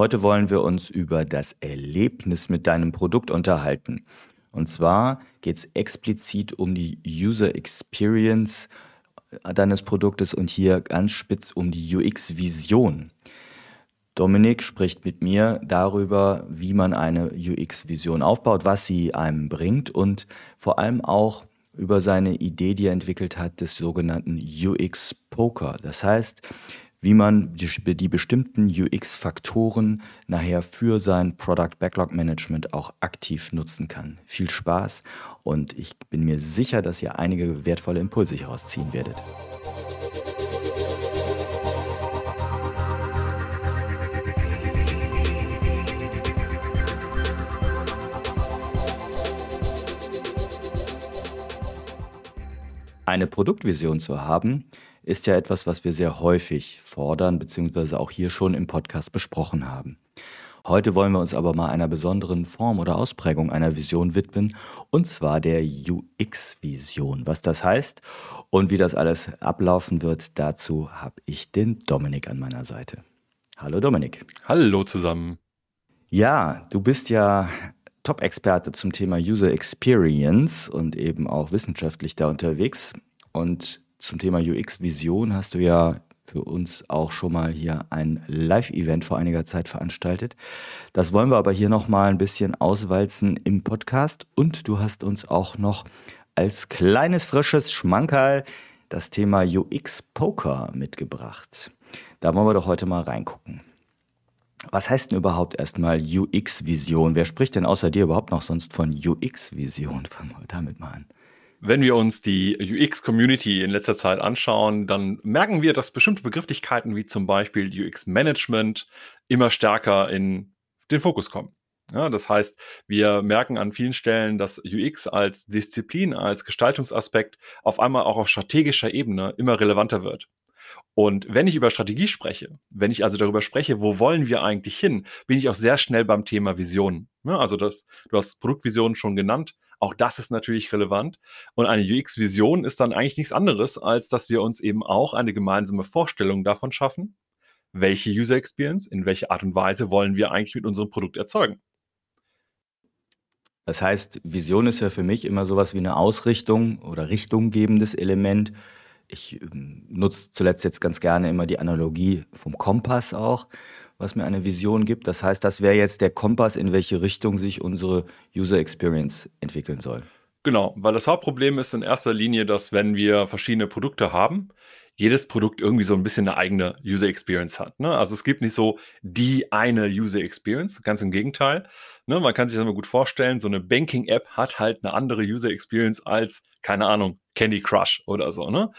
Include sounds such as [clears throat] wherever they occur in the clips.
Heute wollen wir uns über das Erlebnis mit deinem Produkt unterhalten. Und zwar geht es explizit um die User Experience deines Produktes und hier ganz spitz um die UX-Vision. Dominik spricht mit mir darüber, wie man eine UX-Vision aufbaut, was sie einem bringt und vor allem auch über seine Idee, die er entwickelt hat, des sogenannten UX-Poker. Das heißt, wie man die, die bestimmten UX-Faktoren nachher für sein Product Backlog Management auch aktiv nutzen kann. Viel Spaß und ich bin mir sicher, dass ihr einige wertvolle Impulse hieraus ziehen werdet. Eine Produktvision zu haben, ist ja etwas, was wir sehr häufig fordern, beziehungsweise auch hier schon im Podcast besprochen haben. Heute wollen wir uns aber mal einer besonderen Form oder Ausprägung einer Vision widmen, und zwar der UX-Vision. Was das heißt und wie das alles ablaufen wird, dazu habe ich den Dominik an meiner Seite. Hallo Dominik. Hallo zusammen. Ja, du bist ja Top-Experte zum Thema User Experience und eben auch wissenschaftlich da unterwegs. Und zum Thema UX-Vision hast du ja für uns auch schon mal hier ein Live-Event vor einiger Zeit veranstaltet. Das wollen wir aber hier noch mal ein bisschen auswalzen im Podcast. Und du hast uns auch noch als kleines frisches Schmankerl das Thema UX-Poker mitgebracht. Da wollen wir doch heute mal reingucken. Was heißt denn überhaupt erstmal UX-Vision? Wer spricht denn außer dir überhaupt noch sonst von UX-Vision? Fangen wir damit mal an. Wenn wir uns die UX-Community in letzter Zeit anschauen, dann merken wir, dass bestimmte Begrifflichkeiten wie zum Beispiel UX-Management immer stärker in den Fokus kommen. Ja, das heißt, wir merken an vielen Stellen, dass UX als Disziplin, als Gestaltungsaspekt auf einmal auch auf strategischer Ebene immer relevanter wird. Und wenn ich über Strategie spreche, wenn ich also darüber spreche, wo wollen wir eigentlich hin, bin ich auch sehr schnell beim Thema Vision. Ja, also das, du hast Produktvision schon genannt. Auch das ist natürlich relevant. Und eine UX-Vision ist dann eigentlich nichts anderes, als dass wir uns eben auch eine gemeinsame Vorstellung davon schaffen, welche User Experience, in welche Art und Weise wollen wir eigentlich mit unserem Produkt erzeugen. Das heißt, Vision ist ja für mich immer sowas wie eine Ausrichtung oder richtunggebendes Element ich ähm, nutze zuletzt jetzt ganz gerne immer die Analogie vom Kompass auch, was mir eine Vision gibt. Das heißt, das wäre jetzt der Kompass, in welche Richtung sich unsere User Experience entwickeln soll. Genau, weil das Hauptproblem ist in erster Linie, dass wenn wir verschiedene Produkte haben, jedes Produkt irgendwie so ein bisschen eine eigene User Experience hat. Ne? Also es gibt nicht so die eine User Experience, ganz im Gegenteil. Ne? Man kann sich das mal gut vorstellen, so eine Banking-App hat halt eine andere User Experience als, keine Ahnung, Candy Crush oder so. Ne?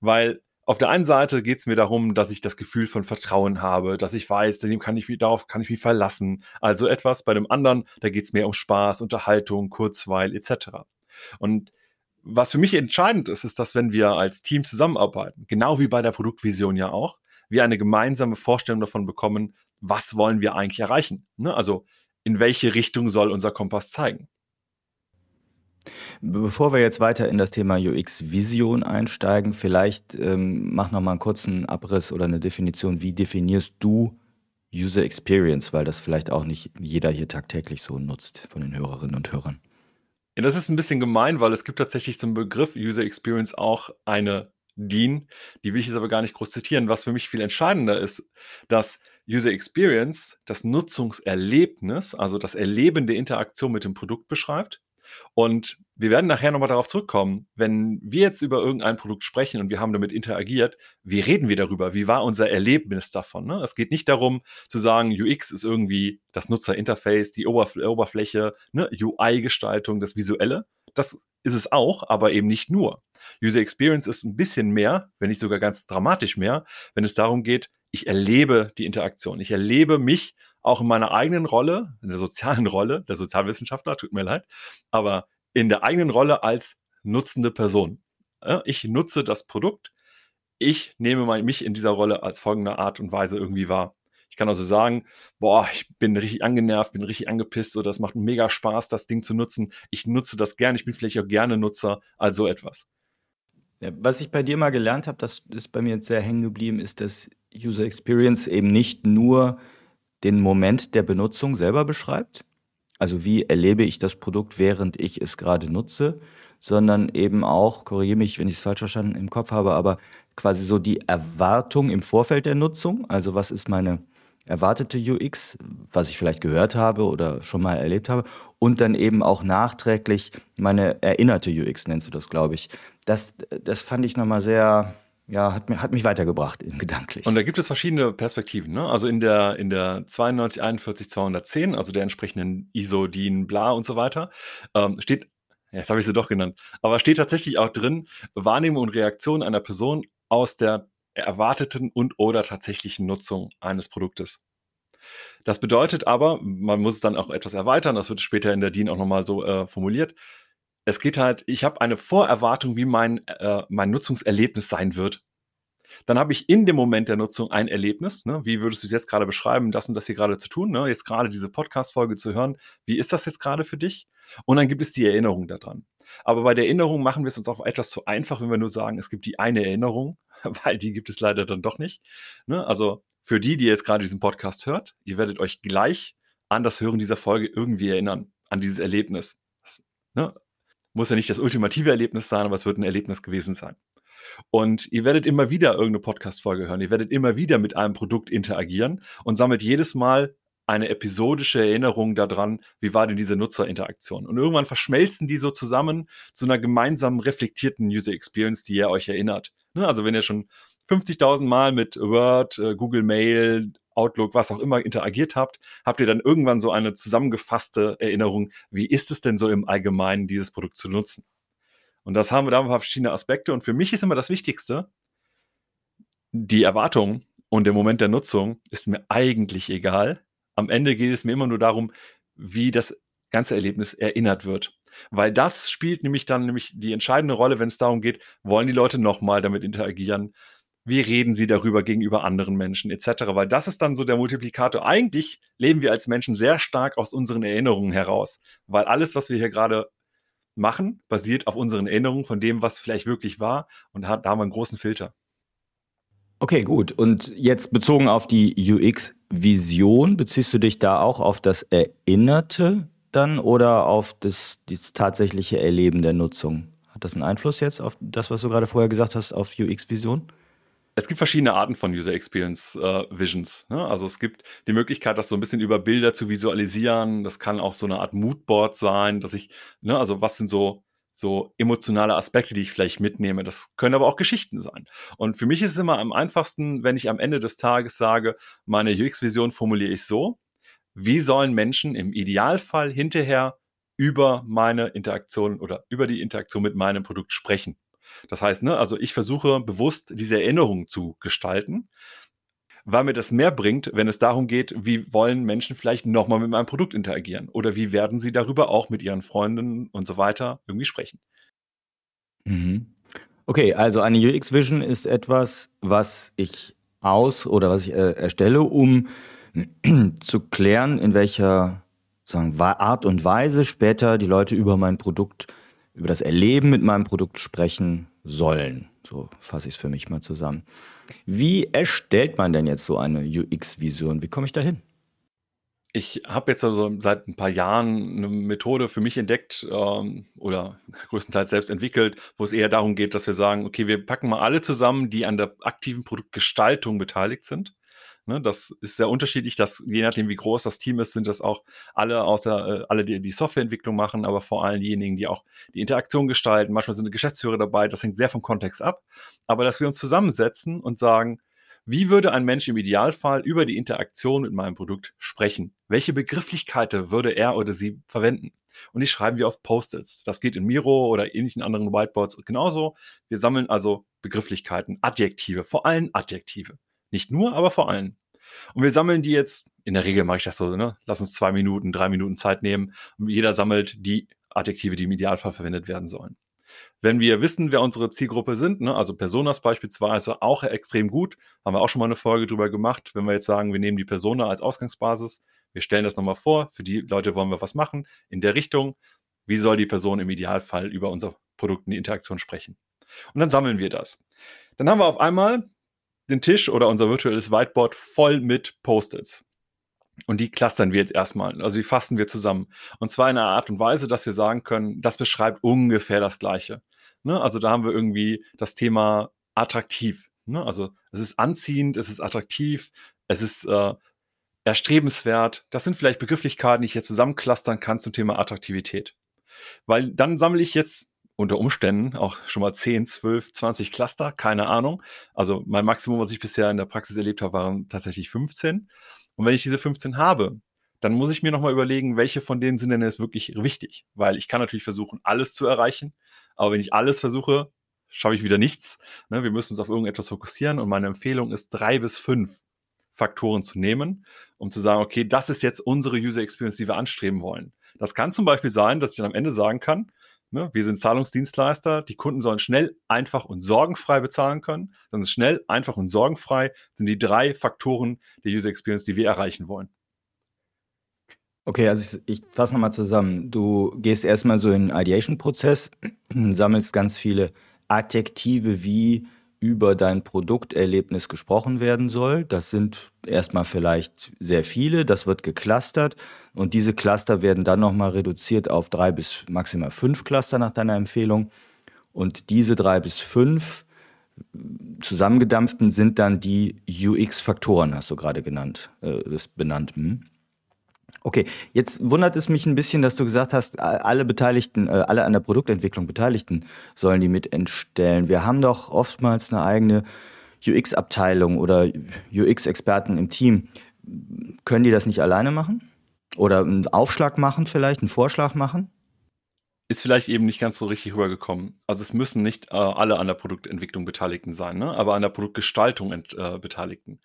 Weil auf der einen Seite geht es mir darum, dass ich das Gefühl von Vertrauen habe, dass ich weiß, dem kann ich, darauf kann ich mich verlassen. Also etwas. Bei dem anderen, da geht es mehr um Spaß, Unterhaltung, Kurzweil etc. Und was für mich entscheidend ist, ist, dass wenn wir als Team zusammenarbeiten, genau wie bei der Produktvision ja auch, wir eine gemeinsame Vorstellung davon bekommen, was wollen wir eigentlich erreichen. Ne? Also in welche Richtung soll unser Kompass zeigen. Bevor wir jetzt weiter in das Thema UX-Vision einsteigen, vielleicht ähm, mach noch mal einen kurzen Abriss oder eine Definition. Wie definierst du User Experience, weil das vielleicht auch nicht jeder hier tagtäglich so nutzt von den Hörerinnen und Hörern? Ja, das ist ein bisschen gemein, weil es gibt tatsächlich zum Begriff User Experience auch eine DIN, die will ich jetzt aber gar nicht groß zitieren. Was für mich viel entscheidender ist, dass User Experience das Nutzungserlebnis, also das Erleben der Interaktion mit dem Produkt beschreibt und wir werden nachher nochmal darauf zurückkommen, wenn wir jetzt über irgendein Produkt sprechen und wir haben damit interagiert, wie reden wir darüber? Wie war unser Erlebnis davon? Ne? Es geht nicht darum zu sagen, UX ist irgendwie das Nutzerinterface, die Oberf Oberfläche, ne? UI-Gestaltung, das Visuelle. Das ist es auch, aber eben nicht nur. User Experience ist ein bisschen mehr, wenn nicht sogar ganz dramatisch mehr, wenn es darum geht, ich erlebe die Interaktion. Ich erlebe mich auch in meiner eigenen Rolle, in der sozialen [laughs] Rolle, der Sozialwissenschaftler, tut mir leid, aber in der eigenen Rolle als nutzende Person. Ich nutze das Produkt. Ich nehme mich in dieser Rolle als folgende Art und Weise irgendwie wahr. Ich kann also sagen, boah, ich bin richtig angenervt, bin richtig angepisst, so das macht mega Spaß, das Ding zu nutzen. Ich nutze das gerne, ich bin vielleicht auch gerne Nutzer, also etwas. Was ich bei dir mal gelernt habe, das ist bei mir jetzt sehr hängen geblieben, ist, dass User Experience eben nicht nur den Moment der Benutzung selber beschreibt. Also wie erlebe ich das Produkt, während ich es gerade nutze, sondern eben auch, korrigiere mich, wenn ich es falsch verstanden im Kopf habe, aber quasi so die Erwartung im Vorfeld der Nutzung. Also was ist meine erwartete UX, was ich vielleicht gehört habe oder schon mal erlebt habe, und dann eben auch nachträglich meine erinnerte UX, nennst du das, glaube ich. Das, das fand ich nochmal sehr, ja, hat, mir, hat mich weitergebracht gedanklich. Und da gibt es verschiedene Perspektiven. Ne? Also in der, in der 92, 41, 210, also der entsprechenden ISO, DIN, bla und so weiter, ähm, steht, jetzt habe ich sie doch genannt, aber steht tatsächlich auch drin, Wahrnehmung und Reaktion einer Person aus der erwarteten und oder tatsächlichen Nutzung eines Produktes. Das bedeutet aber, man muss es dann auch etwas erweitern, das wird später in der DIN auch nochmal so äh, formuliert. Es geht halt, ich habe eine Vorerwartung, wie mein, äh, mein Nutzungserlebnis sein wird. Dann habe ich in dem Moment der Nutzung ein Erlebnis. Ne? Wie würdest du es jetzt gerade beschreiben, das und das hier gerade zu tun? Ne? Jetzt gerade diese Podcast-Folge zu hören. Wie ist das jetzt gerade für dich? Und dann gibt es die Erinnerung daran. Aber bei der Erinnerung machen wir es uns auch etwas zu einfach, wenn wir nur sagen, es gibt die eine Erinnerung, [laughs] weil die gibt es leider dann doch nicht. Ne? Also für die, die jetzt gerade diesen Podcast hört, ihr werdet euch gleich an das Hören dieser Folge irgendwie erinnern, an dieses Erlebnis. Das, ne? Muss ja nicht das ultimative Erlebnis sein, aber es wird ein Erlebnis gewesen sein. Und ihr werdet immer wieder irgendeine Podcast-Folge hören. Ihr werdet immer wieder mit einem Produkt interagieren und sammelt jedes Mal eine episodische Erinnerung daran, wie war denn diese Nutzerinteraktion. Und irgendwann verschmelzen die so zusammen zu einer gemeinsamen reflektierten User Experience, die ihr euch erinnert. Ne, also wenn ihr schon 50.000 Mal mit Word, äh, Google Mail, Outlook, was auch immer interagiert habt, habt ihr dann irgendwann so eine zusammengefasste Erinnerung, wie ist es denn so im Allgemeinen, dieses Produkt zu nutzen. Und das haben wir da verschiedene Aspekte. Und für mich ist immer das Wichtigste, die Erwartung und der Moment der Nutzung ist mir eigentlich egal am Ende geht es mir immer nur darum, wie das ganze Erlebnis erinnert wird. Weil das spielt nämlich dann nämlich die entscheidende Rolle, wenn es darum geht, wollen die Leute nochmal damit interagieren? Wie reden sie darüber gegenüber anderen Menschen etc.? Weil das ist dann so der Multiplikator. Eigentlich leben wir als Menschen sehr stark aus unseren Erinnerungen heraus, weil alles, was wir hier gerade machen, basiert auf unseren Erinnerungen von dem, was vielleicht wirklich war. Und da haben wir einen großen Filter. Okay, gut. Und jetzt bezogen auf die UX-Vision, beziehst du dich da auch auf das Erinnerte dann oder auf das, das tatsächliche Erleben der Nutzung? Hat das einen Einfluss jetzt auf das, was du gerade vorher gesagt hast, auf UX-Vision? Es gibt verschiedene Arten von User Experience äh, Visions. Ne? Also es gibt die Möglichkeit, das so ein bisschen über Bilder zu visualisieren. Das kann auch so eine Art Moodboard sein, dass ich, ne, also was sind so so emotionale Aspekte, die ich vielleicht mitnehme. Das können aber auch Geschichten sein. Und für mich ist es immer am einfachsten, wenn ich am Ende des Tages sage, meine UX-Vision formuliere ich so, wie sollen Menschen im Idealfall hinterher über meine Interaktion oder über die Interaktion mit meinem Produkt sprechen. Das heißt, ne, also ich versuche bewusst diese Erinnerung zu gestalten weil mir das mehr bringt, wenn es darum geht, wie wollen Menschen vielleicht nochmal mit meinem Produkt interagieren oder wie werden sie darüber auch mit ihren Freunden und so weiter irgendwie sprechen. Mhm. Okay, also eine UX-Vision ist etwas, was ich aus oder was ich äh, erstelle, um [clears throat] zu klären, in welcher sagen, Art und Weise später die Leute über mein Produkt, über das Erleben mit meinem Produkt sprechen sollen. So fasse ich es für mich mal zusammen. Wie erstellt man denn jetzt so eine UX-Vision? Wie komme ich dahin? Ich habe jetzt also seit ein paar Jahren eine Methode für mich entdeckt ähm, oder größtenteils selbst entwickelt, wo es eher darum geht, dass wir sagen, okay, wir packen mal alle zusammen, die an der aktiven Produktgestaltung beteiligt sind. Ne, das ist sehr unterschiedlich, dass je nachdem, wie groß das Team ist, sind das auch alle außer äh, alle, die die Softwareentwicklung machen, aber vor allem diejenigen, die auch die Interaktion gestalten. Manchmal sind Geschäftsführer dabei, das hängt sehr vom Kontext ab. Aber dass wir uns zusammensetzen und sagen, wie würde ein Mensch im Idealfall über die Interaktion mit meinem Produkt sprechen? Welche Begrifflichkeiten würde er oder sie verwenden? Und die schreiben wir auf Post-its. Das geht in Miro oder ähnlichen anderen Whiteboards genauso. Wir sammeln also Begrifflichkeiten, Adjektive, vor allem Adjektive. Nicht nur, aber vor allem. Und wir sammeln die jetzt, in der Regel mache ich das so, ne? Lass uns zwei Minuten, drei Minuten Zeit nehmen. Und jeder sammelt die Adjektive, die im Idealfall verwendet werden sollen. Wenn wir wissen, wer unsere Zielgruppe sind, ne, also Personas beispielsweise, auch extrem gut, haben wir auch schon mal eine Folge drüber gemacht. Wenn wir jetzt sagen, wir nehmen die Persona als Ausgangsbasis, wir stellen das nochmal vor, für die Leute wollen wir was machen, in der Richtung, wie soll die Person im Idealfall über unser Produkt in die Interaktion sprechen. Und dann sammeln wir das. Dann haben wir auf einmal den Tisch oder unser virtuelles Whiteboard voll mit Post-its. Und die clustern wir jetzt erstmal, also die fassen wir zusammen. Und zwar in einer Art und Weise, dass wir sagen können, das beschreibt ungefähr das Gleiche. Ne? Also da haben wir irgendwie das Thema attraktiv. Ne? Also es ist anziehend, es ist attraktiv, es ist äh, erstrebenswert. Das sind vielleicht Begrifflichkeiten, die ich jetzt zusammenclustern kann zum Thema Attraktivität. Weil dann sammle ich jetzt unter Umständen auch schon mal 10, 12, 20 Cluster, keine Ahnung. Also mein Maximum, was ich bisher in der Praxis erlebt habe, waren tatsächlich 15. Und wenn ich diese 15 habe, dann muss ich mir nochmal überlegen, welche von denen sind denn jetzt wirklich wichtig. Weil ich kann natürlich versuchen, alles zu erreichen. Aber wenn ich alles versuche, schaffe ich wieder nichts. Ne? Wir müssen uns auf irgendetwas fokussieren. Und meine Empfehlung ist, drei bis fünf Faktoren zu nehmen, um zu sagen, okay, das ist jetzt unsere User Experience, die wir anstreben wollen. Das kann zum Beispiel sein, dass ich dann am Ende sagen kann, ne, wir sind Zahlungsdienstleister, die Kunden sollen schnell, einfach und sorgenfrei bezahlen können. Dann ist schnell, einfach und sorgenfrei sind die drei Faktoren der User Experience, die wir erreichen wollen. Okay, also ich, ich fasse nochmal zusammen. Du gehst erstmal so in den Ideation-Prozess, [clears throat] sammelst ganz viele Adjektive, wie über dein Produkterlebnis gesprochen werden soll. Das sind erstmal vielleicht sehr viele, das wird geclustert und diese Cluster werden dann nochmal reduziert auf drei bis maximal fünf Cluster nach deiner Empfehlung. Und diese drei bis fünf zusammengedampften sind dann die UX-Faktoren, hast du gerade genannt, äh, das benannt. Hm? Okay, jetzt wundert es mich ein bisschen, dass du gesagt hast, alle Beteiligten, äh, alle an der Produktentwicklung Beteiligten sollen die mit entstellen. Wir haben doch oftmals eine eigene UX-Abteilung oder UX-Experten im Team. Können die das nicht alleine machen? Oder einen Aufschlag machen vielleicht, einen Vorschlag machen? Ist vielleicht eben nicht ganz so richtig rübergekommen. Also es müssen nicht äh, alle an der Produktentwicklung Beteiligten sein, ne? aber an der Produktgestaltung äh, Beteiligten.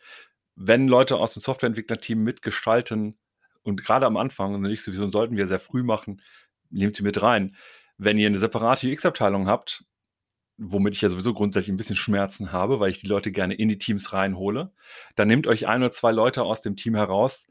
Wenn Leute aus dem Softwareentwicklerteam mitgestalten und gerade am Anfang, und nicht sowieso sollten wir sehr früh machen, nehmt sie mit rein. Wenn ihr eine separate UX-Abteilung habt, womit ich ja sowieso grundsätzlich ein bisschen Schmerzen habe, weil ich die Leute gerne in die Teams reinhole, dann nehmt euch ein oder zwei Leute aus dem Team heraus,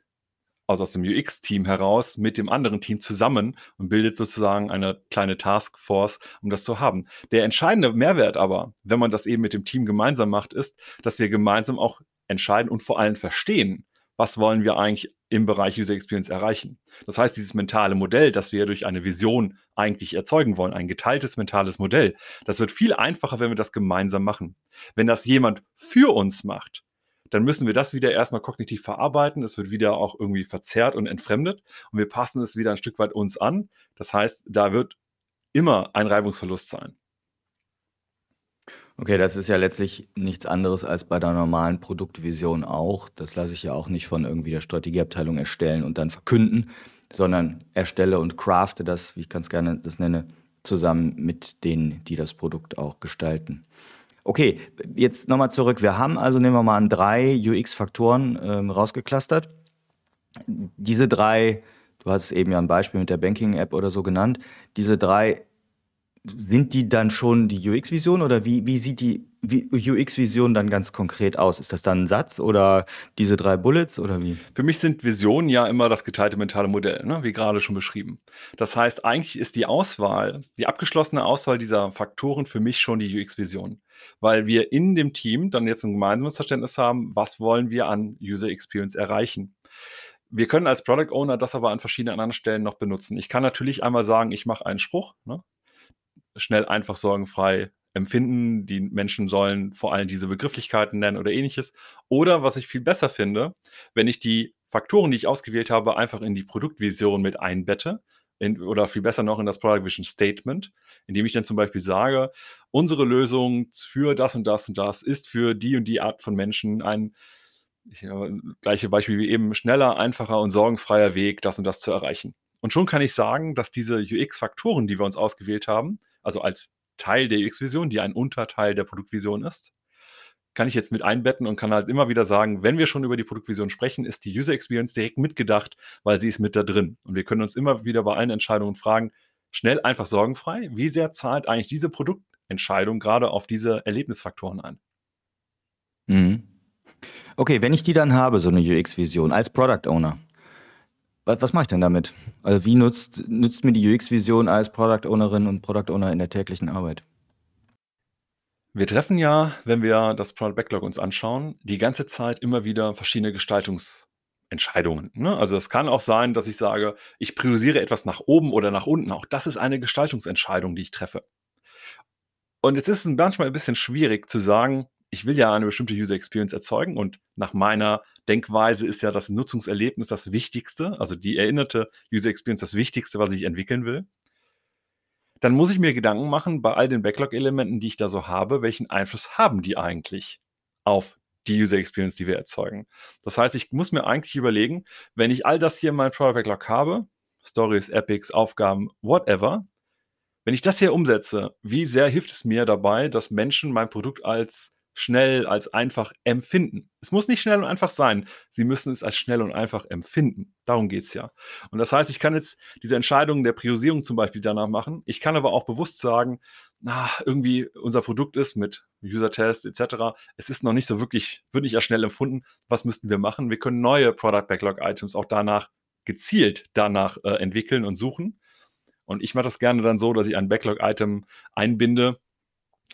also aus dem UX-Team heraus, mit dem anderen Team zusammen und bildet sozusagen eine kleine Taskforce, um das zu haben. Der entscheidende Mehrwert aber, wenn man das eben mit dem Team gemeinsam macht, ist, dass wir gemeinsam auch entscheiden und vor allem verstehen, was wollen wir eigentlich im Bereich User Experience erreichen. Das heißt, dieses mentale Modell, das wir durch eine Vision eigentlich erzeugen wollen, ein geteiltes mentales Modell, das wird viel einfacher, wenn wir das gemeinsam machen. Wenn das jemand für uns macht, dann müssen wir das wieder erstmal kognitiv verarbeiten. Es wird wieder auch irgendwie verzerrt und entfremdet und wir passen es wieder ein Stück weit uns an. Das heißt, da wird immer ein Reibungsverlust sein. Okay, das ist ja letztlich nichts anderes als bei der normalen Produktvision auch. Das lasse ich ja auch nicht von irgendwie der Strategieabteilung erstellen und dann verkünden, sondern erstelle und crafte das, wie ich ganz gerne das nenne, zusammen mit denen, die das Produkt auch gestalten. Okay, jetzt nochmal zurück. Wir haben also, nehmen wir mal an, drei UX-Faktoren ähm, rausgeklustert. Diese drei, du hast eben ja ein Beispiel mit der Banking-App oder so genannt, diese drei sind die dann schon die UX-Vision oder wie, wie sieht die UX-Vision dann ganz konkret aus? Ist das dann ein Satz oder diese drei Bullets oder wie? Für mich sind Visionen ja immer das geteilte mentale Modell, ne? wie gerade schon beschrieben. Das heißt, eigentlich ist die Auswahl, die abgeschlossene Auswahl dieser Faktoren für mich schon die UX-Vision, weil wir in dem Team dann jetzt ein gemeinsames Verständnis haben, was wollen wir an User Experience erreichen. Wir können als Product Owner das aber an verschiedenen anderen Stellen noch benutzen. Ich kann natürlich einmal sagen, ich mache einen Spruch, ne? Schnell, einfach, sorgenfrei empfinden. Die Menschen sollen vor allem diese Begrifflichkeiten nennen oder ähnliches. Oder was ich viel besser finde, wenn ich die Faktoren, die ich ausgewählt habe, einfach in die Produktvision mit einbette. In, oder viel besser noch in das Product Vision Statement, indem ich dann zum Beispiel sage, unsere Lösung für das und das und das ist für die und die Art von Menschen ein ich, gleiche Beispiel wie eben schneller, einfacher und sorgenfreier Weg, das und das zu erreichen. Und schon kann ich sagen, dass diese UX-Faktoren, die wir uns ausgewählt haben, also als Teil der UX-Vision, die ein Unterteil der Produktvision ist, kann ich jetzt mit einbetten und kann halt immer wieder sagen, wenn wir schon über die Produktvision sprechen, ist die User Experience direkt mitgedacht, weil sie ist mit da drin. Und wir können uns immer wieder bei allen Entscheidungen fragen, schnell, einfach sorgenfrei, wie sehr zahlt eigentlich diese Produktentscheidung gerade auf diese Erlebnisfaktoren ein? Mhm. Okay, wenn ich die dann habe, so eine UX-Vision als Product Owner, was, was mache ich denn damit? Also wie nutzt, nützt mir die UX-Vision als Product Ownerin und Product Owner in der täglichen Arbeit? Wir treffen ja, wenn wir das Product Backlog uns anschauen, die ganze Zeit immer wieder verschiedene Gestaltungs- Entscheidungen. Ne? Also es kann auch sein, dass ich sage, ich priorisiere etwas nach oben oder nach unten. Auch das ist eine Gestaltungsentscheidung, die ich treffe. Und jetzt ist es manchmal ein bisschen schwierig zu sagen, ich will ja eine bestimmte User Experience erzeugen und nach meiner Denkweise ist ja das Nutzungserlebnis das Wichtigste, also die erinnerte User Experience das Wichtigste, was ich entwickeln will. Dann muss ich mir Gedanken machen bei all den Backlog-Elementen, die ich da so habe, welchen Einfluss haben die eigentlich auf die User Experience, die wir erzeugen. Das heißt, ich muss mir eigentlich überlegen, wenn ich all das hier in meinem Product Backlog habe, Stories, Epics, Aufgaben, whatever, wenn ich das hier umsetze, wie sehr hilft es mir dabei, dass Menschen mein Produkt als schnell, als einfach empfinden. Es muss nicht schnell und einfach sein. Sie müssen es als schnell und einfach empfinden. Darum geht es ja. Und das heißt, ich kann jetzt diese Entscheidung der Priorisierung zum Beispiel danach machen. Ich kann aber auch bewusst sagen, na, irgendwie unser Produkt ist mit User-Test etc. Es ist noch nicht so wirklich, wird nicht als schnell empfunden. Was müssten wir machen? Wir können neue Product Backlog Items auch danach gezielt danach äh, entwickeln und suchen. Und ich mache das gerne dann so, dass ich ein Backlog-Item einbinde,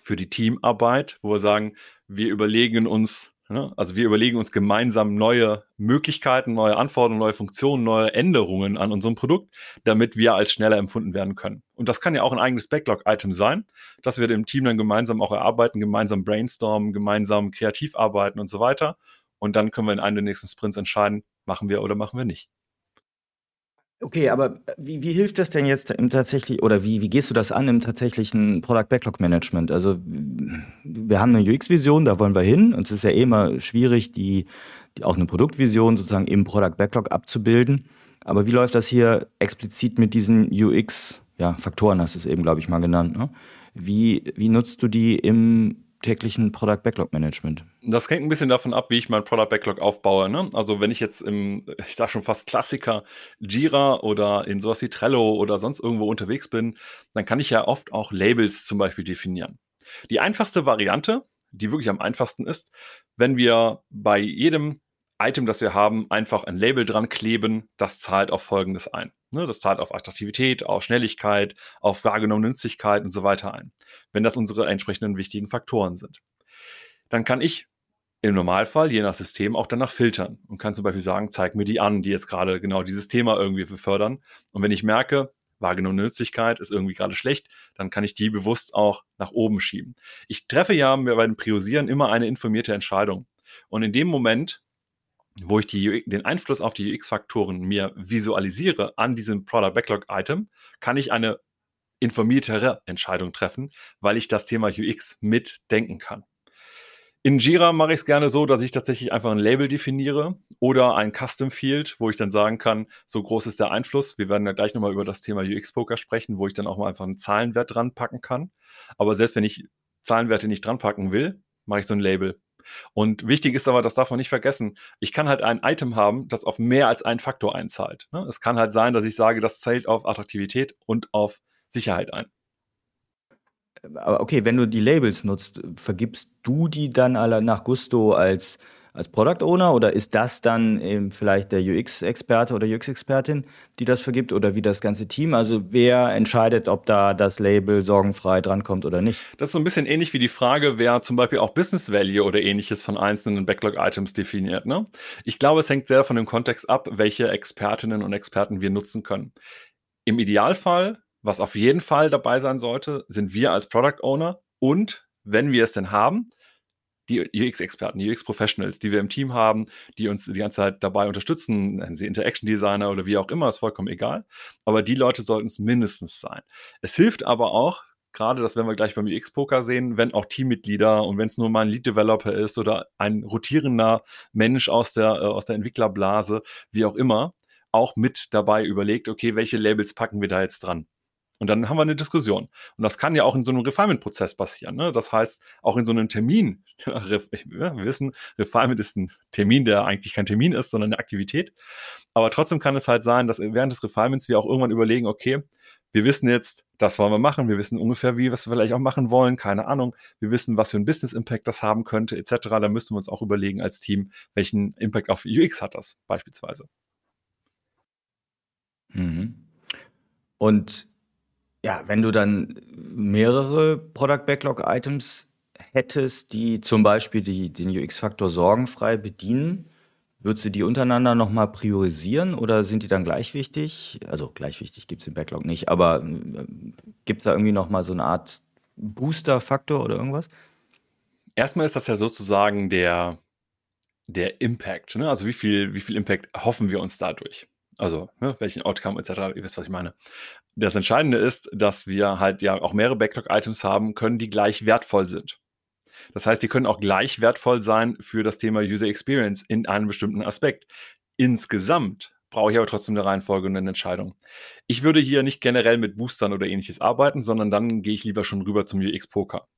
für die Teamarbeit, wo wir sagen, wir überlegen uns, ne, also wir überlegen uns gemeinsam neue Möglichkeiten, neue Anforderungen, neue Funktionen, neue Änderungen an unserem Produkt, damit wir als schneller empfunden werden können. Und das kann ja auch ein eigenes Backlog-Item sein, dass wir dem Team dann gemeinsam auch erarbeiten, gemeinsam brainstormen, gemeinsam kreativ arbeiten und so weiter. Und dann können wir in einem der nächsten Sprints entscheiden, machen wir oder machen wir nicht. Okay, aber wie, wie hilft das denn jetzt im tatsächlich oder wie, wie gehst du das an im tatsächlichen Product Backlog Management? Also wir haben eine UX-Vision, da wollen wir hin und es ist ja eh immer schwierig, die, die auch eine Produktvision sozusagen im Product Backlog abzubilden. Aber wie läuft das hier explizit mit diesen UX-Faktoren, ja, hast du es eben, glaube ich, mal genannt. Ne? Wie, wie nutzt du die im täglichen Product Backlog Management? Das hängt ein bisschen davon ab, wie ich mein Product Backlog aufbaue. Ne? Also wenn ich jetzt im, ich sage schon fast Klassiker, Jira oder in sowas wie Trello oder sonst irgendwo unterwegs bin, dann kann ich ja oft auch Labels zum Beispiel definieren. Die einfachste Variante, die wirklich am einfachsten ist, wenn wir bei jedem Item, das wir haben, einfach ein Label dran kleben, das zahlt auf Folgendes ein. Ne, das zahlt auf Attraktivität, auf Schnelligkeit, auf wahrgenommene Nützlichkeit und so weiter ein. Wenn das unsere entsprechenden wichtigen Faktoren sind. Dann kann ich im Normalfall, je nach System, auch danach filtern und kann zum Beispiel sagen, zeig mir die an, die jetzt gerade genau dieses Thema irgendwie befördern. Und wenn ich merke, wahrgenommene Nützlichkeit ist irgendwie gerade schlecht, dann kann ich die bewusst auch nach oben schieben. Ich treffe ja bei dem Priorisieren immer eine informierte Entscheidung. Und in dem Moment, wo ich die, den Einfluss auf die UX-Faktoren mir visualisiere an diesem Product Backlog Item, kann ich eine informiertere Entscheidung treffen, weil ich das Thema UX mitdenken kann. In Jira mache ich es gerne so, dass ich tatsächlich einfach ein Label definiere oder ein Custom Field, wo ich dann sagen kann, so groß ist der Einfluss. Wir werden ja gleich nochmal über das Thema UX-Poker sprechen, wo ich dann auch mal einfach einen Zahlenwert dran packen kann. Aber selbst wenn ich Zahlenwerte nicht dran packen will, mache ich so ein Label. Und wichtig ist aber, das darf man nicht vergessen, ich kann halt ein Item haben, das auf mehr als einen Faktor einzahlt. Ne? Es kann halt sein, dass ich sage, das zählt auf Attraktivität und auf Sicherheit ein. Aber okay, wenn du die Labels nutzt, vergibst du die dann nach Gusto als als Product Owner oder ist das dann eben vielleicht der UX-Experte oder UX-Expertin, die das vergibt oder wie das ganze Team? Also wer entscheidet, ob da das Label sorgenfrei drankommt oder nicht? Das ist so ein bisschen ähnlich wie die Frage, wer zum Beispiel auch Business Value oder ähnliches von einzelnen Backlog-Items definiert. Ne? Ich glaube, es hängt sehr von dem Kontext ab, welche Expertinnen und Experten wir nutzen können. Im Idealfall, was auf jeden Fall dabei sein sollte, sind wir als Product Owner und wenn wir es denn haben, die UX-Experten, die UX-Professionals, die wir im Team haben, die uns die ganze Zeit dabei unterstützen, nennen sie Interaction Designer oder wie auch immer, ist vollkommen egal. Aber die Leute sollten es mindestens sein. Es hilft aber auch, gerade das werden wir gleich beim UX-Poker sehen, wenn auch Teammitglieder und wenn es nur mal ein Lead-Developer ist oder ein rotierender Mensch aus der, äh, aus der Entwicklerblase, wie auch immer, auch mit dabei überlegt, okay, welche Labels packen wir da jetzt dran? Und dann haben wir eine Diskussion. Und das kann ja auch in so einem Refinement-Prozess passieren. Ne? Das heißt, auch in so einem Termin, [laughs] wir wissen, Refinement ist ein Termin, der eigentlich kein Termin ist, sondern eine Aktivität. Aber trotzdem kann es halt sein, dass während des Refinements wir auch irgendwann überlegen, okay, wir wissen jetzt, das wollen wir machen, wir wissen ungefähr, wie wir es vielleicht auch machen wollen, keine Ahnung. Wir wissen, was für einen Business-Impact das haben könnte, etc. Da müssen wir uns auch überlegen als Team, welchen Impact auf UX hat das beispielsweise. Mhm. Und ja, wenn du dann mehrere Product Backlog Items hättest, die zum Beispiel die, den UX-Faktor sorgenfrei bedienen, Würdest du die untereinander nochmal priorisieren oder sind die dann gleich wichtig? Also gleich wichtig gibt es im Backlog nicht, aber äh, gibt es da irgendwie nochmal so eine Art Booster-Faktor oder irgendwas? Erstmal ist das ja sozusagen der, der Impact. Ne? Also wie viel, wie viel Impact hoffen wir uns dadurch? Also ne, welchen Outcome etc. Ihr wisst, was ich meine. Das Entscheidende ist, dass wir halt ja auch mehrere Backlog-Items haben können, die gleich wertvoll sind. Das heißt, die können auch gleich wertvoll sein für das Thema User Experience in einem bestimmten Aspekt. Insgesamt brauche ich aber trotzdem eine Reihenfolge und eine Entscheidung. Ich würde hier nicht generell mit Boostern oder ähnliches arbeiten, sondern dann gehe ich lieber schon rüber zum UX-Poker.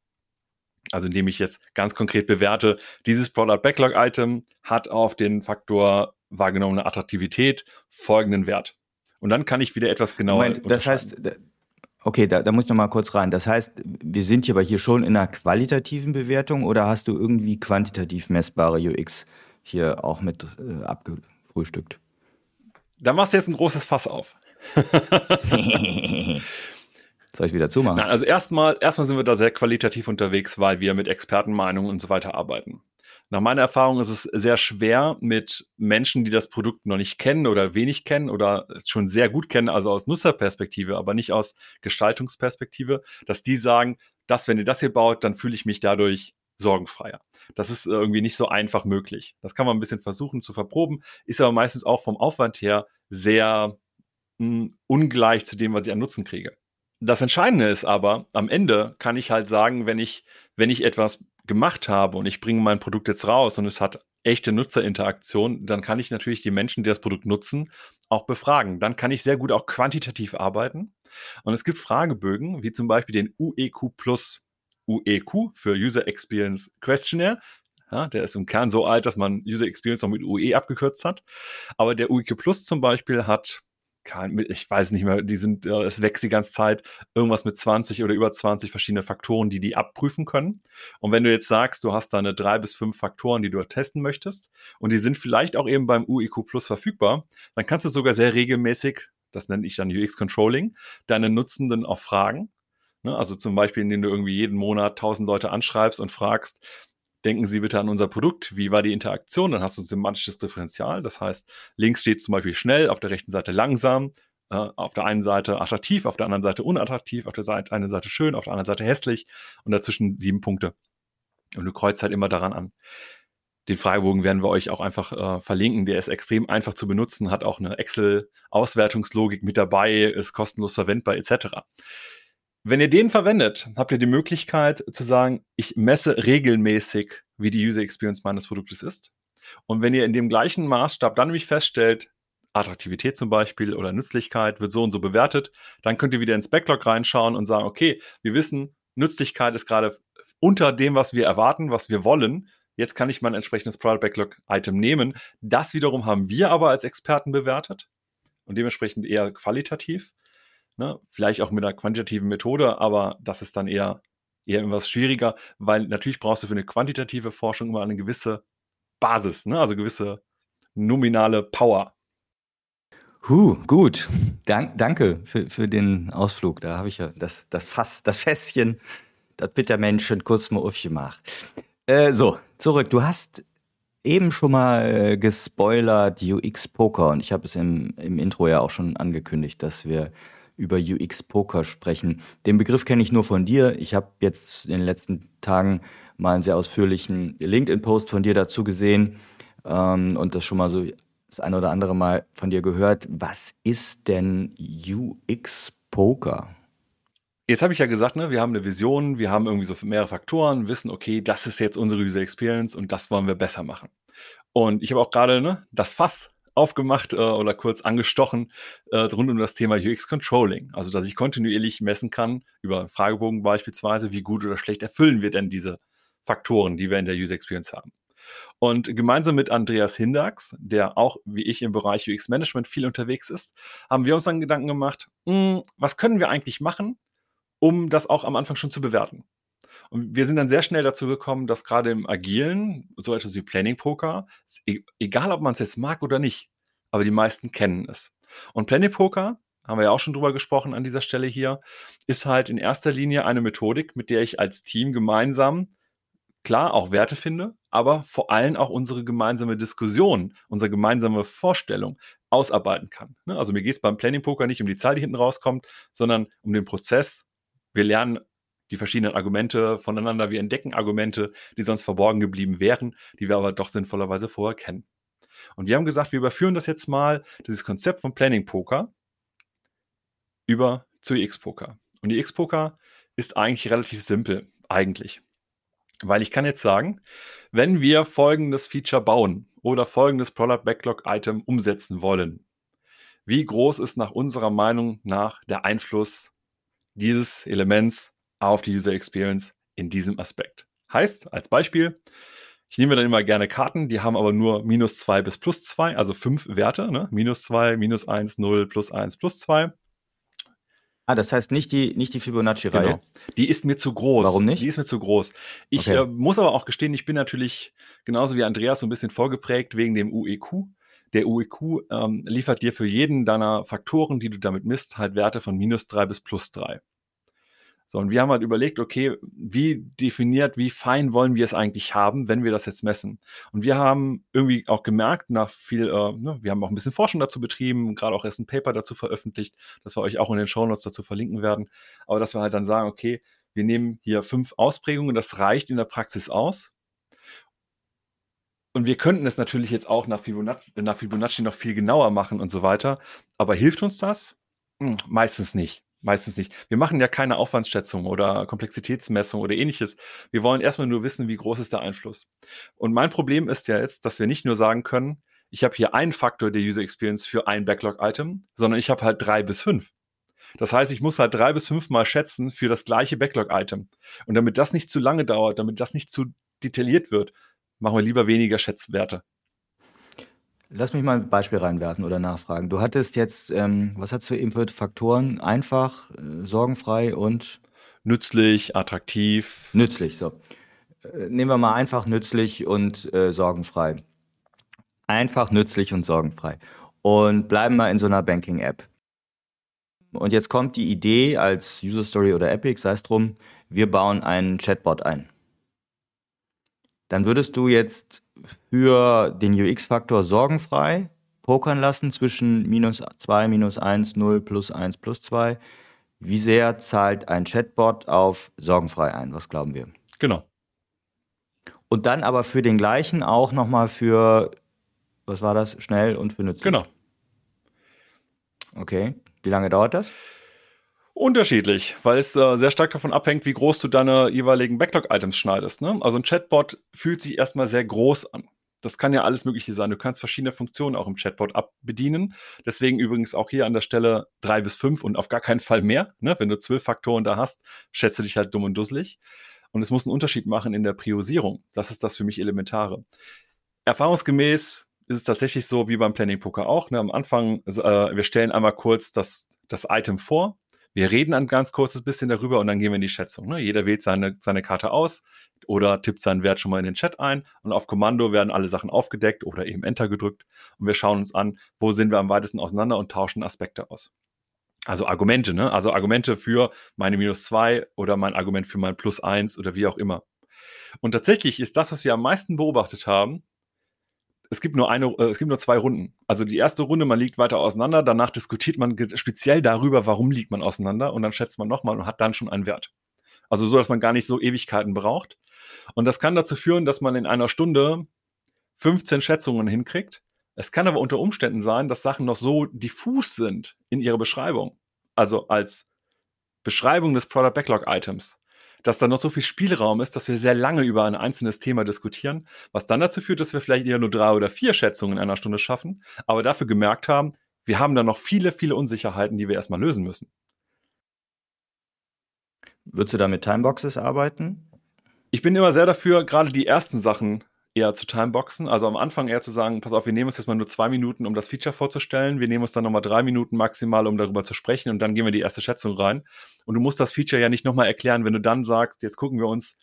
Also indem ich jetzt ganz konkret bewerte, dieses Product Backlog Item hat auf den Faktor wahrgenommene Attraktivität folgenden Wert. Und dann kann ich wieder etwas genauer. Moment, das heißt, okay, da, da muss ich noch mal kurz rein. Das heißt, wir sind hier aber hier schon in einer qualitativen Bewertung oder hast du irgendwie quantitativ messbare UX hier auch mit äh, abgefrühstückt? Da machst du jetzt ein großes Fass auf. [laughs] [laughs] Soll ich wieder zumachen? Nein, also erstmal, erstmal sind wir da sehr qualitativ unterwegs, weil wir mit Expertenmeinungen und so weiter arbeiten. Nach meiner Erfahrung ist es sehr schwer mit Menschen, die das Produkt noch nicht kennen oder wenig kennen oder schon sehr gut kennen, also aus Nutzerperspektive, aber nicht aus Gestaltungsperspektive, dass die sagen, dass wenn ihr das hier baut, dann fühle ich mich dadurch sorgenfreier. Das ist irgendwie nicht so einfach möglich. Das kann man ein bisschen versuchen zu verproben, ist aber meistens auch vom Aufwand her sehr mh, hm, ungleich zu dem, was ich an Nutzen kriege. Das Entscheidende ist aber, am Ende kann ich halt sagen, wenn ich, wenn ich etwas gemacht habe und ich bringe mein Produkt jetzt raus und es hat echte Nutzerinteraktion, dann kann ich natürlich die Menschen, die das Produkt nutzen, auch befragen. Dann kann ich sehr gut auch quantitativ arbeiten. Und es gibt Fragebögen, wie zum Beispiel den UEQ Plus. UEQ für User Experience Questionnaire. Ja, der ist im Kern so alt, dass man User Experience noch mit UE abgekürzt hat. Aber der UEQ Plus zum Beispiel hat kein, ich weiß nicht mehr, die sind, es wächst die ganze Zeit, irgendwas mit 20 oder über 20 verschiedene Faktoren, die die abprüfen können. Und wenn du jetzt sagst, du hast da eine drei bis fünf Faktoren, die du testen möchtest, und die sind vielleicht auch eben beim UIQ Plus verfügbar, dann kannst du sogar sehr regelmäßig, das nenne ich dann UX Controlling, deine Nutzenden auch fragen. Ne? Also zum Beispiel, indem du irgendwie jeden Monat 1000 Leute anschreibst und fragst, denken Sie bitte an unser Produkt, wie war die Interaktion? Dann hast du ein semantisches Differential. Das heißt, links steht zum Beispiel schnell, auf der rechten Seite langsam, äh, auf der einen Seite attraktiv, auf der anderen Seite unattraktiv, auf der Seite, einen Seite schön, auf der anderen Seite hässlich und dazwischen sieben Punkte. Und du kreuzt halt immer daran an. Den Fragebogen werden wir euch auch einfach äh, verlinken. Der ist extrem einfach zu benutzen, hat auch eine Excel-Auswertungslogik mit dabei, ist kostenlos verwendbar etc. Wenn ihr den verwendet, habt ihr die Möglichkeit zu sagen, ich messe regelmäßig, wie die User Experience meines Produktes ist. Und wenn ihr in dem gleichen Maßstab dann nämlich feststellt, Attraktivität zum Beispiel oder Nützlichkeit wird so und so bewertet, dann könnt ihr wieder ins Backlog reinschauen und sagen, okay, wir wissen, Nützlichkeit ist gerade unter dem, was wir erwarten, was wir wollen. Jetzt kann ich mein entsprechendes Product Backlog Item nehmen. Das wiederum haben wir aber als Experten bewertet und dementsprechend eher qualitativ. Ne? Vielleicht auch mit einer quantitativen Methode, aber das ist dann eher, eher etwas schwieriger, weil natürlich brauchst du für eine quantitative Forschung immer eine gewisse Basis, ne? also gewisse nominale Power. Huh, gut. Dank, danke für, für den Ausflug. Da habe ich ja das, das Fass, das Fässchen, das Bittermenschen kurz mal aufgemacht. Äh, so, zurück. Du hast eben schon mal äh, gespoilert UX Poker und ich habe es im, im Intro ja auch schon angekündigt, dass wir über UX Poker sprechen. Den Begriff kenne ich nur von dir. Ich habe jetzt in den letzten Tagen mal einen sehr ausführlichen LinkedIn-Post von dir dazu gesehen ähm, und das schon mal so das ein oder andere Mal von dir gehört. Was ist denn UX Poker? Jetzt habe ich ja gesagt, ne, wir haben eine Vision, wir haben irgendwie so mehrere Faktoren, wissen, okay, das ist jetzt unsere User Experience und das wollen wir besser machen. Und ich habe auch gerade ne, das Fass aufgemacht äh, oder kurz angestochen äh, rund um das Thema UX Controlling. Also, dass ich kontinuierlich messen kann, über Fragebogen beispielsweise, wie gut oder schlecht erfüllen wir denn diese Faktoren, die wir in der User Experience haben. Und gemeinsam mit Andreas Hindax, der auch wie ich im Bereich UX Management viel unterwegs ist, haben wir uns dann Gedanken gemacht, mh, hm, was können wir eigentlich machen, um das auch am Anfang schon zu bewerten. Und wir sind dann sehr schnell dazu gekommen, dass gerade im Agilen, so etwas wie Planning Poker, e-, egal ob man es jetzt mag oder nicht, aber die meisten kennen es. Und Planning Poker, haben wir ja auch schon drüber gesprochen an dieser Stelle hier, ist halt in erster Linie eine Methodik, mit der ich als Team gemeinsam klar auch Werte finde, aber vor allem auch unsere gemeinsame Diskussion, unsere gemeinsame Vorstellung ausarbeiten kann. Ne? Also mir geht es beim Planning Poker nicht um die Zahl, die hinten rauskommt, sondern um den Prozess. Wir lernen die verschiedenen Argumente voneinander, wir entdecken Argumente, die sonst verborgen geblieben wären, die wir aber doch sinnvollerweise vorher kennen. Und wir haben gesagt, wir überführen das jetzt mal, dieses Konzept von Planning Poker, über zu X-Poker. Und die X-Poker ist eigentlich relativ simpel, eigentlich. Weil ich kann jetzt sagen, wenn wir folgendes Feature bauen oder folgendes Product Backlog Item umsetzen wollen, wie groß ist nach unserer Meinung nach der Einfluss dieses Elements auf die User Experience in diesem Aspekt? Heißt, als Beispiel, ich nehme dann immer gerne Karten, die haben aber nur minus 2 bis plus 2, also fünf Werte, ne? minus 2, minus 1, 0, plus 1, plus 2. Ah, das heißt nicht die, nicht die Fibonacci-Reihe. Genau. Die ist mir zu groß. Warum nicht? Die ist mir zu groß. Ich okay. äh, muss aber auch gestehen, ich bin natürlich genauso wie Andreas so ein bisschen vorgeprägt wegen dem UEQ. Der UEQ ähm, liefert dir für jeden deiner Faktoren, die du damit misst, halt Werte von minus 3 bis plus 3. So, und wir haben halt überlegt, okay, wie definiert, wie fein wollen wir es eigentlich haben, wenn wir das jetzt messen? Und wir haben irgendwie auch gemerkt, nach viel, äh, ne, wir haben auch ein bisschen Forschung dazu betrieben, gerade auch erst ein Paper dazu veröffentlicht, das wir euch auch in den Show Notes dazu verlinken werden, aber dass wir halt dann sagen, okay, wir nehmen hier fünf Ausprägungen, das reicht in der Praxis aus. Und wir könnten es natürlich jetzt auch nach Fibonacci, nach Fibonacci noch viel genauer machen und so weiter. Aber hilft uns das? Hm, meistens nicht. Meistens nicht. Wir machen ja keine Aufwandsschätzung oder Komplexitätsmessung oder ähnliches. Wir wollen erstmal nur wissen, wie groß ist der Einfluss. Und mein Problem ist ja jetzt, dass wir nicht nur sagen können, ich habe hier einen Faktor der User Experience für ein Backlog-Item, sondern ich habe halt drei bis fünf. Das heißt, ich muss halt drei bis fünf Mal schätzen für das gleiche Backlog-Item. Und damit das nicht zu lange dauert, damit das nicht zu detailliert wird, machen wir lieber weniger Schätzwerte. Lass mich mal ein Beispiel reinwerfen oder nachfragen. Du hattest jetzt, ähm, was hast du eben für Faktoren? Einfach, äh, sorgenfrei und Nützlich, attraktiv. nützlich. So. Äh, nehmen wir mal einfach, nützlich und äh, sorgenfrei. Einfach, nützlich und sorgenfrei. Und bleiben mal in so einer Banking-App. Und jetzt kommt die Idee als User Story oder Epic, sei es drum, wir bauen einen Chatbot ein. Dann würdest du jetzt für den UX-Faktor sorgenfrei pokern lassen zwischen minus 2, minus 1, 0, plus 1, plus 2. Wie sehr zahlt ein Chatbot auf sorgenfrei ein? Was glauben wir? Genau. Und dann aber für den gleichen auch nochmal für, was war das, schnell und für nützlich? Genau. Okay. Wie lange dauert das? Unterschiedlich, weil es äh, sehr stark davon abhängt, wie groß du deine jeweiligen Backlog-Items schneidest. Ne? Also ein Chatbot fühlt sich erstmal sehr groß an. Das kann ja alles Mögliche sein. Du kannst verschiedene Funktionen auch im Chatbot abbedienen. Deswegen übrigens auch hier an der Stelle drei bis fünf und auf gar keinen Fall mehr. Ne? Wenn du zwölf Faktoren da hast, schätze dich halt dumm und dusselig. Und es muss einen Unterschied machen in der Priorisierung. Das ist das für mich Elementare. Erfahrungsgemäß ist es tatsächlich so wie beim Planning Poker auch. Ne? Am Anfang, äh, wir stellen einmal kurz das, das Item vor wir reden ein ganz kurzes bisschen darüber und dann gehen wir in die Schätzung. Ne? Jeder wählt seine, seine Karte aus oder tippt seinen Wert schon mal in den Chat ein und auf Kommando werden alle Sachen aufgedeckt oder eben Enter gedrückt und wir schauen uns an, wo sind wir am weitesten auseinander und tauschen Aspekte aus. Also Argumente, ne? Also Argumente für meine minus zwei oder mein Argument für mein plus eins oder wie auch immer. Und tatsächlich ist das, was wir am meisten beobachtet haben, es gibt nur eine, äh, es gibt nur zwei Runden. Also die erste Runde, man liegt weiter auseinander, danach diskutiert man speziell darüber, warum liegt man auseinander und dann schätzt man nochmal und hat dann schon einen Wert. Also so, dass man gar nicht so Ewigkeiten braucht. Und das kann dazu führen, dass man in einer Stunde 15 Schätzungen hinkriegt. Es kann aber unter Umständen sein, dass Sachen noch so diffus sind in ihrer Beschreibung. Also als Beschreibung des Product Backlog Items, dass da noch so viel Spielraum ist, dass wir sehr lange über ein einzelnes Thema diskutieren, was dann dazu führt, dass wir vielleicht eher nur drei oder vier Schätzungen in einer Stunde schaffen, aber dafür gemerkt haben, wir haben da noch viele, viele Unsicherheiten, die wir erstmal lösen müssen. Würdest du da mit Timeboxes arbeiten? Ich bin immer sehr dafür, gerade die ersten Sachen eher zu timeboxen. Also am Anfang eher zu sagen, pass auf, wir nehmen uns jetzt mal nur zwei Minuten, um das Feature vorzustellen. Wir nehmen uns dann nochmal drei Minuten maximal, um darüber zu sprechen und dann gehen wir die erste Schätzung rein. Und du musst das Feature ja nicht nochmal erklären, wenn du dann sagst, jetzt gucken wir uns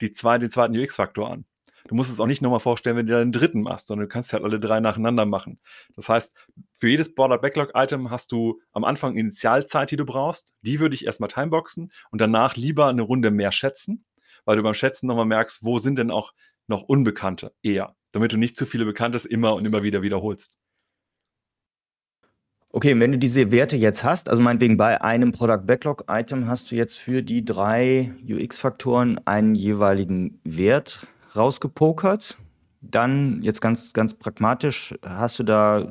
die zwei, den zweiten UX-Faktor an. Du musst es auch nicht nochmal vorstellen, wenn du den dritten machst, sondern du kannst halt alle drei nacheinander machen. Das heißt, für jedes Border Backlog Item hast du am Anfang Initialzeit, die du brauchst. Die würde ich erstmal timeboxen und danach lieber eine Runde mehr schätzen, weil du beim Schätzen nochmal merkst, wo sind denn auch noch Unbekannte eher, damit du nicht zu viele Bekanntes immer und immer wieder wiederholst. Okay, und wenn du diese Werte jetzt hast, also meinetwegen bei einem Product Backlog Item hast du jetzt für die drei UX-Faktoren einen jeweiligen Wert rausgepokert. Dann jetzt ganz, ganz pragmatisch, hast du da,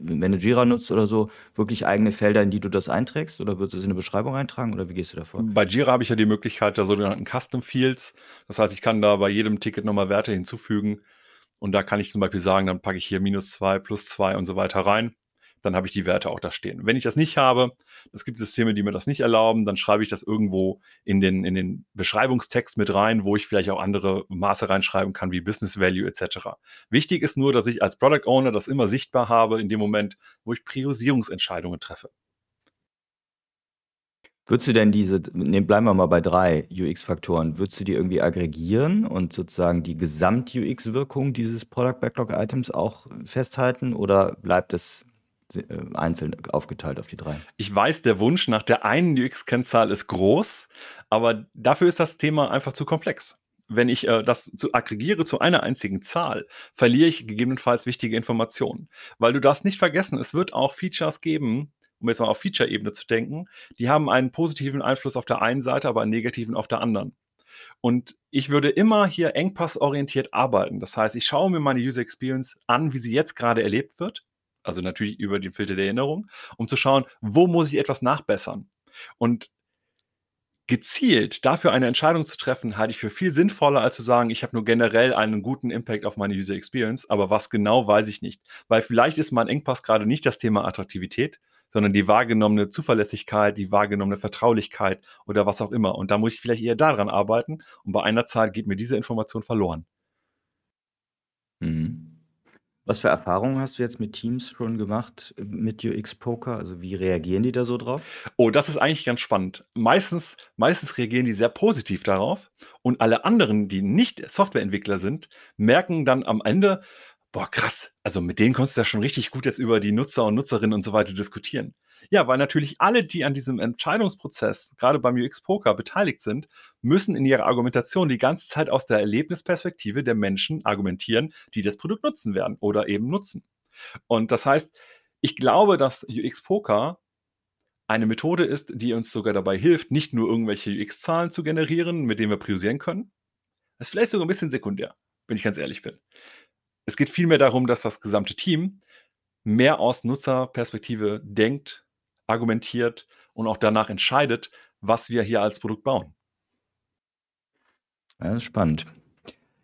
wenn du Jira nutzt oder so, wirklich eigene Felder, in die du das einträgst oder würdest du es in eine Beschreibung eintragen oder wie gehst du davor? Bei Jira habe ich ja die Möglichkeit der sogenannten Custom Fields. Das heißt, ich kann da bei jedem Ticket nochmal Werte hinzufügen und da kann ich zum Beispiel sagen, dann packe ich hier minus zwei, plus zwei und so weiter rein dann habe ich die Werte auch da stehen. Wenn ich das nicht habe, es gibt Systeme, die mir das nicht erlauben, dann schreibe ich das irgendwo in den, in den Beschreibungstext mit rein, wo ich vielleicht auch andere Maße reinschreiben kann, wie Business Value etc. Wichtig ist nur, dass ich als Product Owner das immer sichtbar habe in dem Moment, wo ich Priorisierungsentscheidungen treffe. Würdest du denn diese, ne, bleiben wir mal bei drei UX-Faktoren, würdest du die irgendwie aggregieren und sozusagen die Gesamt-UX-Wirkung dieses Product Backlog-Items auch festhalten oder bleibt es einzeln aufgeteilt auf die drei. Ich weiß, der Wunsch nach der einen UX-Kennzahl ist groß, aber dafür ist das Thema einfach zu komplex. Wenn ich äh, das zu aggregiere zu einer einzigen Zahl, verliere ich gegebenenfalls wichtige Informationen. Weil du darfst nicht vergessen, es wird auch Features geben, um jetzt mal auf Feature-Ebene zu denken, die haben einen positiven Einfluss auf der einen Seite, aber einen negativen auf der anderen. Und ich würde immer hier engpassorientiert arbeiten. Das heißt, ich schaue mir meine User Experience an, wie sie jetzt gerade erlebt wird also natürlich über den Filter der Erinnerung, um zu schauen, wo muss ich etwas nachbessern. Und gezielt dafür eine Entscheidung zu treffen, halte ich für viel sinnvoller, als zu sagen, ich habe nur generell einen guten Impact auf meine User Experience, aber was genau weiß ich nicht. Weil vielleicht ist mein Engpass gerade nicht das Thema Attraktivität, sondern die wahrgenommene Zuverlässigkeit, die wahrgenommene Vertraulichkeit oder was auch immer. Und da muss ich vielleicht eher daran arbeiten und bei einer Zahl geht mir diese Information verloren. Mhm. Was für Erfahrungen hast du jetzt mit Teams schon gemacht mit UX Poker? Also wie reagieren die da so drauf? Oh, das ist eigentlich ganz spannend. Meistens, meistens reagieren die sehr positiv darauf und alle anderen, die nicht Softwareentwickler sind, merken dann am Ende, boah, krass, also mit denen konntest du ja schon richtig gut jetzt über die Nutzer und Nutzerinnen und so weiter diskutieren. Ja, weil natürlich alle, die an diesem Entscheidungsprozess, gerade beim UX-Poker, beteiligt sind, müssen in ihrer Argumentation die ganze Zeit aus der Erlebnisperspektive der Menschen argumentieren, die das Produkt nutzen werden oder eben nutzen. Und das heißt, ich glaube, dass UX-Poker eine Methode ist, die uns sogar dabei hilft, nicht nur irgendwelche UX-Zahlen zu generieren, mit denen wir priorisieren können. Das ist vielleicht sogar ein bisschen sekundär, wenn ich ganz ehrlich bin. Es geht vielmehr darum, dass das gesamte Team mehr aus Nutzerperspektive denkt, argumentiert und auch danach entscheidet, was wir hier als Produkt bauen. Das ist spannend.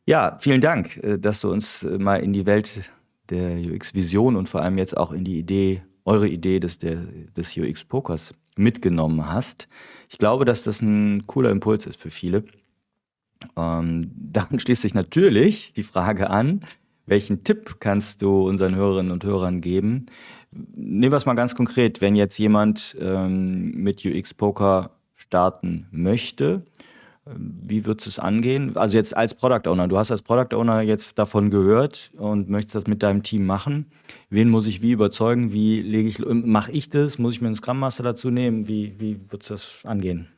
Ja, vielen Dank, äh, dass du uns äh, mal in die Welt der UX-Vision und vor allem jetzt auch in die Idee, eure Idee des, der, des UX-Pokers mitgenommen hast. Ich glaube, dass das ein cooler Impuls ist für viele. Ähm, [laughs] dann schließt sich natürlich die Frage an, welchen Tipp kannst du unseren Hörerinnen und Hörern geben, Nehmen wir es mal ganz konkret, wenn jetzt jemand ähm, mit UX Poker starten möchte, ähm, wie würdest du es angehen? Also jetzt als Product Owner, du hast als Product Owner jetzt davon gehört und möchtest das mit deinem Team machen. Wen muss ich wie überzeugen? Wie lege ich, mache ich das? Muss ich mir einen Scrum Master dazu nehmen? Wie, wie würdest du das angehen?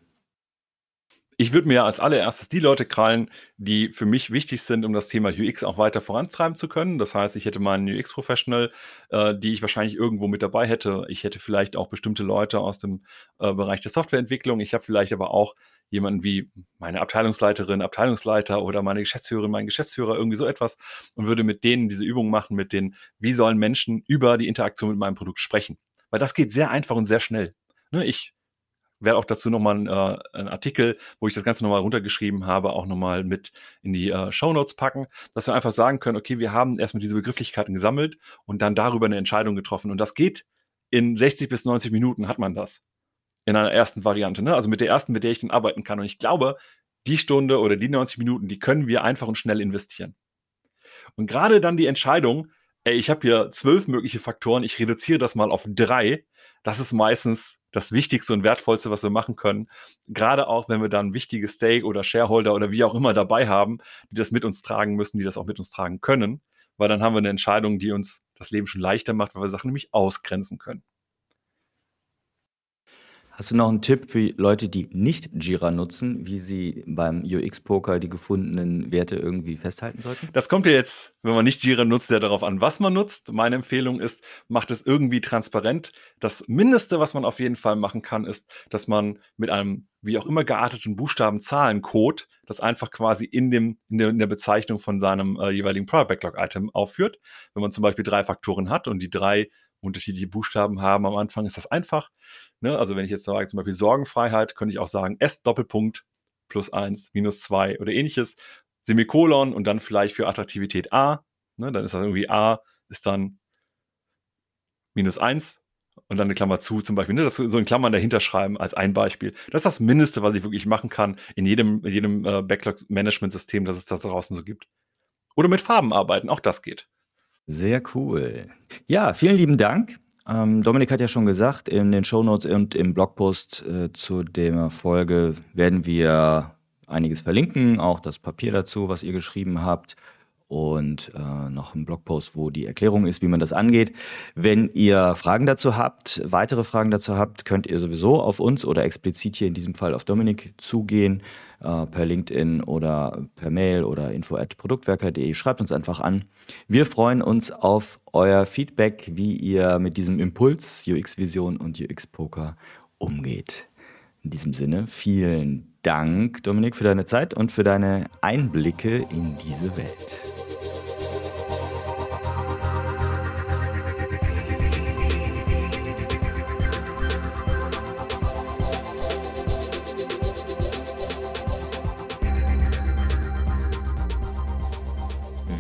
Ich würde mir als allererstes die Leute krallen, die für mich wichtig sind, um das Thema UX auch weiter vorantreiben zu können. Das heißt, ich hätte meinen UX-Professional, äh, die ich wahrscheinlich irgendwo mit dabei hätte. Ich hätte vielleicht auch bestimmte Leute aus dem äh, Bereich der Softwareentwicklung. Ich habe vielleicht aber auch jemanden wie meine Abteilungsleiterin, Abteilungsleiter oder meine Geschäftsführerin, mein Geschäftsführer, irgendwie so etwas und würde mit denen diese Übung machen, mit denen, wie sollen Menschen über die Interaktion mit meinem Produkt sprechen. Weil das geht sehr einfach und sehr schnell. Ne, ich werde auch dazu nochmal einen, äh, einen Artikel, wo ich das Ganze nochmal runtergeschrieben habe, auch nochmal mit in die äh, Show Notes packen, dass wir einfach sagen können, okay, wir haben erstmal diese Begrifflichkeiten gesammelt und dann darüber eine Entscheidung getroffen. Und das geht in 60 bis 90 Minuten hat man das. In einer ersten Variante, ne? Also mit der ersten, mit der ich dann arbeiten kann. Und ich glaube, die Stunde oder die 90 Minuten, die können wir einfach und schnell investieren. Und gerade dann die Entscheidung, ey, ich habe hier zwölf mögliche Faktoren, ich reduziere das mal auf drei, das ist meistens das Wichtigste und Wertvollste, was wir machen können. Gerade auch, wenn wir dann wichtige Stake oder Shareholder oder wie auch immer dabei haben, die das mit uns tragen müssen, die das auch mit uns tragen können, weil dann haben wir eine Entscheidung, die uns das Leben schon leichter macht, weil wir Sachen nämlich ausgrenzen können. Hast du noch einen Tipp für Leute, die nicht Jira nutzen, wie sie beim UX-Poker die gefundenen Werte irgendwie festhalten sollten? Das kommt ja jetzt, wenn man nicht Jira nutzt, ja darauf an, was man nutzt. Meine Empfehlung ist, macht es irgendwie transparent. Das Mindeste, was man auf jeden Fall machen kann, ist, dass man mit einem wie auch immer gearteten Buchstaben-Zahlen-Code das einfach quasi in, dem, in, der, in der Bezeichnung von seinem äh, jeweiligen Product Backlog-Item aufführt. Wenn man zum Beispiel drei Faktoren hat und die drei unterschiedliche Buchstaben haben am Anfang, ist das einfach. Ne? Also wenn ich jetzt sage, zum Beispiel Sorgenfreiheit, könnte ich auch sagen S Doppelpunkt plus 1 minus 2 oder ähnliches, Semikolon und dann vielleicht für Attraktivität A. Ne? Dann ist das irgendwie A ist dann minus 1 und dann eine Klammer zu zum Beispiel. Ne? Das so in Klammern dahinter schreiben als ein Beispiel. Das ist das Mindeste, was ich wirklich machen kann in jedem, jedem äh, Backlog-Management-System, das es da draußen so gibt. Oder mit Farben arbeiten, auch das geht. Sehr cool. Ja, vielen lieben Dank. Ähm, Dominik hat ja schon gesagt, in den Shownotes und im Blogpost äh, zu der Folge werden wir einiges verlinken, auch das Papier dazu, was ihr geschrieben habt und äh, noch ein Blogpost, wo die Erklärung ist, wie man das angeht. Wenn ihr Fragen dazu habt, weitere Fragen dazu habt, könnt ihr sowieso auf uns oder explizit hier in diesem Fall auf Dominik zugehen, äh, per LinkedIn oder per Mail oder info@produktwerker.de. Schreibt uns einfach an. Wir freuen uns auf euer Feedback, wie ihr mit diesem Impuls UX Vision und UX Poker umgeht. In diesem Sinne, vielen Dank, Dominik, für deine Zeit und für deine Einblicke in diese Welt.